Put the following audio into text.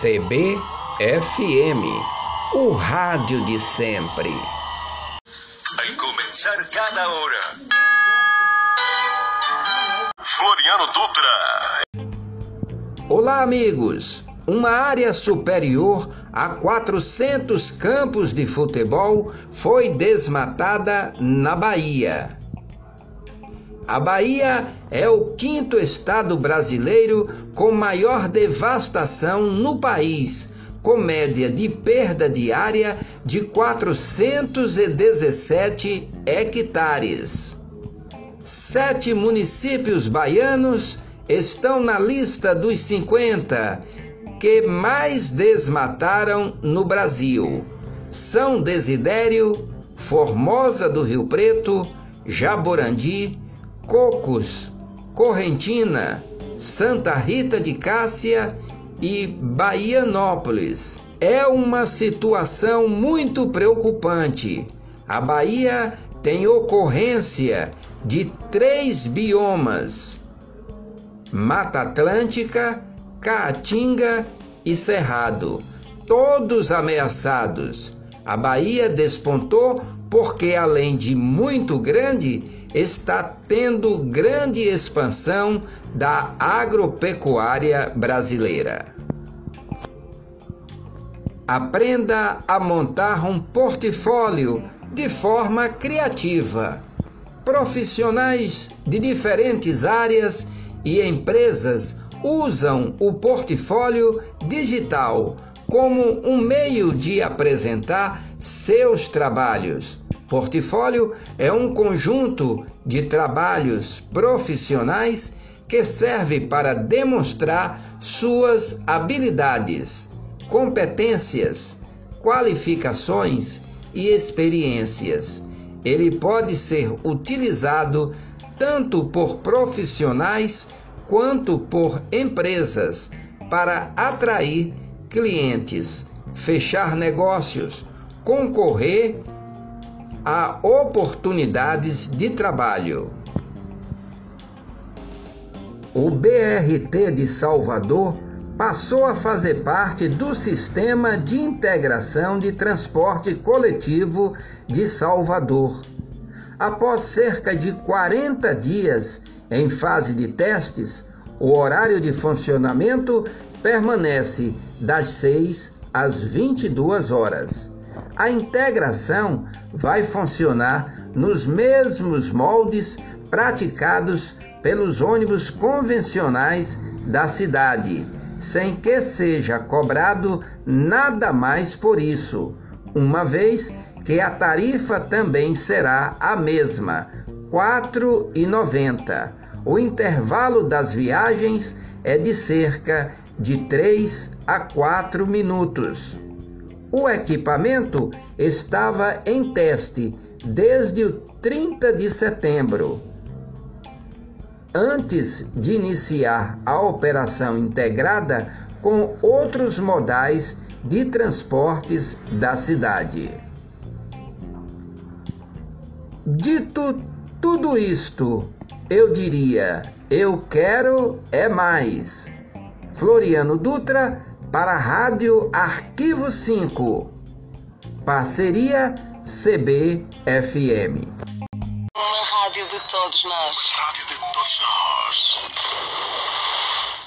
CBFM, o rádio de sempre. Vai começar cada hora. Floriano Dutra. Olá, amigos. Uma área superior a 400 campos de futebol foi desmatada na Bahia. A Bahia é o quinto estado brasileiro com maior devastação no país, com média de perda diária de 417 hectares. Sete municípios baianos estão na lista dos 50 que mais desmataram no Brasil. São Desidério, Formosa do Rio Preto, Jaborandi, Cocos, Correntina, Santa Rita de Cássia e Bahianópolis. É uma situação muito preocupante. A Bahia tem ocorrência de três biomas: Mata Atlântica, Caatinga e Cerrado, todos ameaçados. A Bahia despontou porque, além de muito grande, está tendo grande expansão da agropecuária brasileira. Aprenda a montar um portfólio de forma criativa. Profissionais de diferentes áreas e empresas usam o portfólio digital como um meio de apresentar seus trabalhos Portfólio é um conjunto de trabalhos profissionais que serve para demonstrar suas habilidades, competências, qualificações e experiências. Ele pode ser utilizado tanto por profissionais quanto por empresas para atrair clientes, fechar negócios, concorrer a oportunidades de trabalho. O BRT de Salvador passou a fazer parte do Sistema de Integração de Transporte Coletivo de Salvador. Após cerca de 40 dias em fase de testes, o horário de funcionamento permanece das 6 às 22 horas. A integração vai funcionar nos mesmos moldes praticados pelos ônibus convencionais da cidade, sem que seja cobrado nada mais por isso, uma vez que a tarifa também será a mesma, R$ 4,90. O intervalo das viagens é de cerca de 3 a 4 minutos. O equipamento estava em teste desde o 30 de setembro. Antes de iniciar a operação integrada com outros modais de transportes da cidade. Dito tudo isto, eu diria: eu quero é mais. Floriano Dutra para a Rádio Arquivo 5. Parceria CBFM. Uma rádio de todos nós. Uma rádio de todos nós.